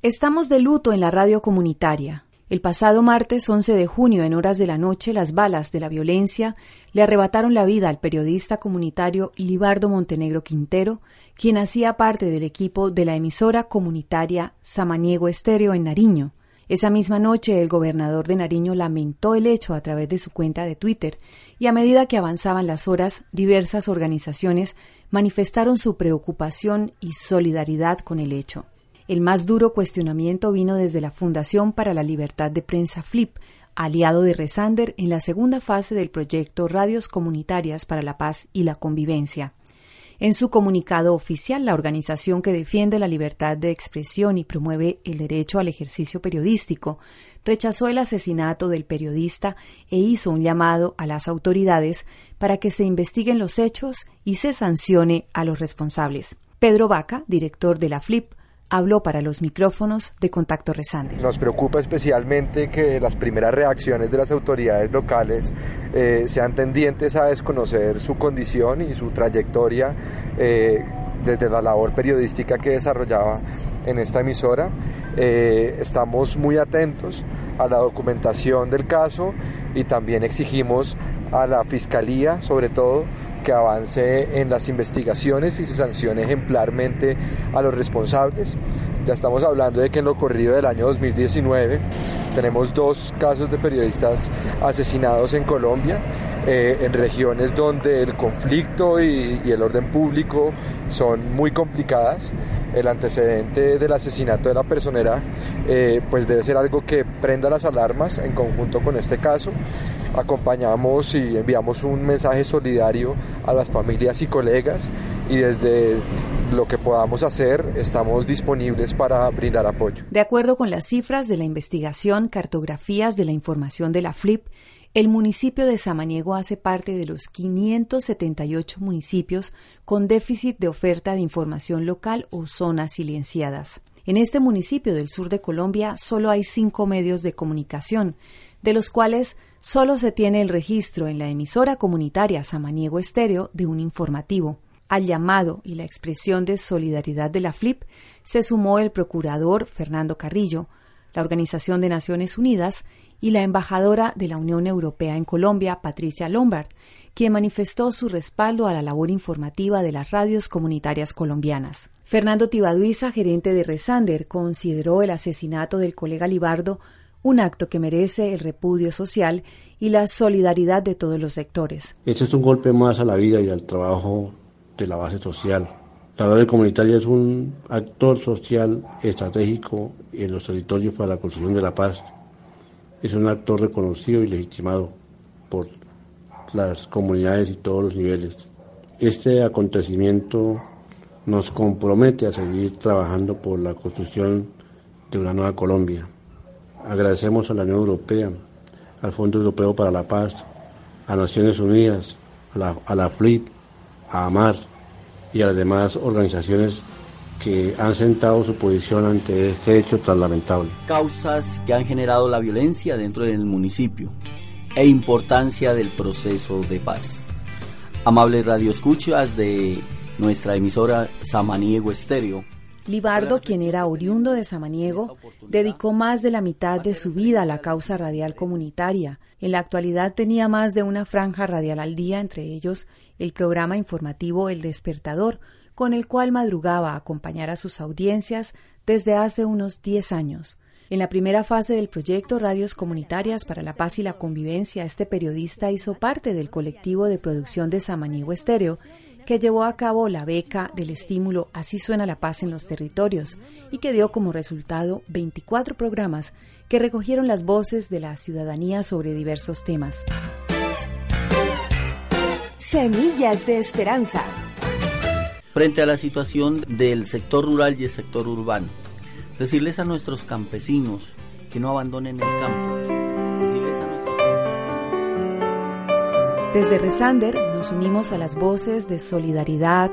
Estamos de luto en la radio comunitaria. El pasado martes 11 de junio, en horas de la noche, las balas de la violencia le arrebataron la vida al periodista comunitario Libardo Montenegro Quintero, quien hacía parte del equipo de la emisora comunitaria Samaniego Estéreo en Nariño. Esa misma noche, el gobernador de Nariño lamentó el hecho a través de su cuenta de Twitter, y a medida que avanzaban las horas, diversas organizaciones manifestaron su preocupación y solidaridad con el hecho. El más duro cuestionamiento vino desde la Fundación para la Libertad de Prensa FLIP, aliado de Resander en la segunda fase del proyecto Radios Comunitarias para la Paz y la Convivencia. En su comunicado oficial, la organización que defiende la libertad de expresión y promueve el derecho al ejercicio periodístico rechazó el asesinato del periodista e hizo un llamado a las autoridades para que se investiguen los hechos y se sancione a los responsables. Pedro Vaca, director de la FLIP, habló para los micrófonos de Contacto Resande. Nos preocupa especialmente que las primeras reacciones de las autoridades locales eh, sean tendientes a desconocer su condición y su trayectoria eh, desde la labor periodística que desarrollaba en esta emisora. Eh, estamos muy atentos a la documentación del caso y también exigimos a la Fiscalía, sobre todo, que avance en las investigaciones y se sancione ejemplarmente a los responsables. Ya estamos hablando de que en lo corrido del año 2019 tenemos dos casos de periodistas asesinados en Colombia, eh, en regiones donde el conflicto y, y el orden público son muy complicadas el antecedente del asesinato de la personera eh, pues debe ser algo que prenda las alarmas en conjunto con este caso. Acompañamos y enviamos un mensaje solidario a las familias y colegas y desde lo que podamos hacer estamos disponibles para brindar apoyo. De acuerdo con las cifras de la investigación Cartografías de la Información de la FLIP, el municipio de Samaniego hace parte de los 578 municipios con déficit de oferta de información local o zonas silenciadas. En este municipio del sur de Colombia solo hay cinco medios de comunicación, de los cuales solo se tiene el registro en la emisora comunitaria Samaniego Estéreo de un informativo. Al llamado y la expresión de solidaridad de la FLIP se sumó el procurador Fernando Carrillo, la Organización de Naciones Unidas y la embajadora de la Unión Europea en Colombia, Patricia Lombard, quien manifestó su respaldo a la labor informativa de las radios comunitarias colombianas. Fernando Tibaduiza, gerente de Resander, consideró el asesinato del colega Libardo un acto que merece el repudio social y la solidaridad de todos los sectores. Este es un golpe más a la vida y al trabajo de la base social. La radio comunitaria es un actor social estratégico en los territorios para la construcción de la paz es un actor reconocido y legitimado por las comunidades y todos los niveles. Este acontecimiento nos compromete a seguir trabajando por la construcción de una nueva Colombia. Agradecemos a la Unión Europea, al Fondo Europeo para la Paz, a Naciones Unidas, a la, a la FLIP, a AMAR y a las demás organizaciones que han sentado su posición ante este hecho tan lamentable. Causas que han generado la violencia dentro del municipio e importancia del proceso de paz. Amables radioescuchas de nuestra emisora Samaniego Estéreo. Libardo, quien era oriundo de Samaniego, dedicó más de la mitad de su vida a la causa radial comunitaria. En la actualidad tenía más de una franja radial al día, entre ellos el programa informativo El Despertador, con el cual madrugaba a acompañar a sus audiencias desde hace unos 10 años. En la primera fase del proyecto Radios Comunitarias para la Paz y la Convivencia, este periodista hizo parte del colectivo de producción de Samaniego Estéreo, que llevó a cabo la beca del estímulo Así suena la paz en los territorios y que dio como resultado 24 programas que recogieron las voces de la ciudadanía sobre diversos temas. Semillas de Esperanza frente a la situación del sector rural y el sector urbano. decirles a nuestros campesinos que no abandonen el campo, Desde Resander nos unimos a las voces de solidaridad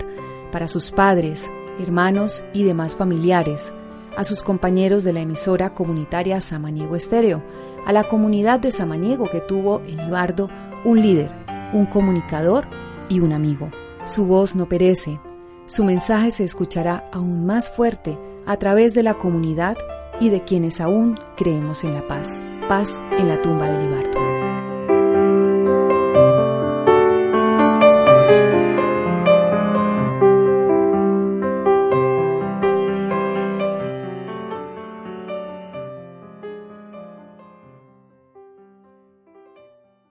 para sus padres, hermanos y demás familiares, a sus compañeros de la emisora comunitaria Samaniego Estéreo, a la comunidad de Samaniego que tuvo en Ibardo un líder, un comunicador y un amigo. Su voz no perece, su mensaje se escuchará aún más fuerte a través de la comunidad y de quienes aún creemos en la paz. Paz en la tumba de Libardo.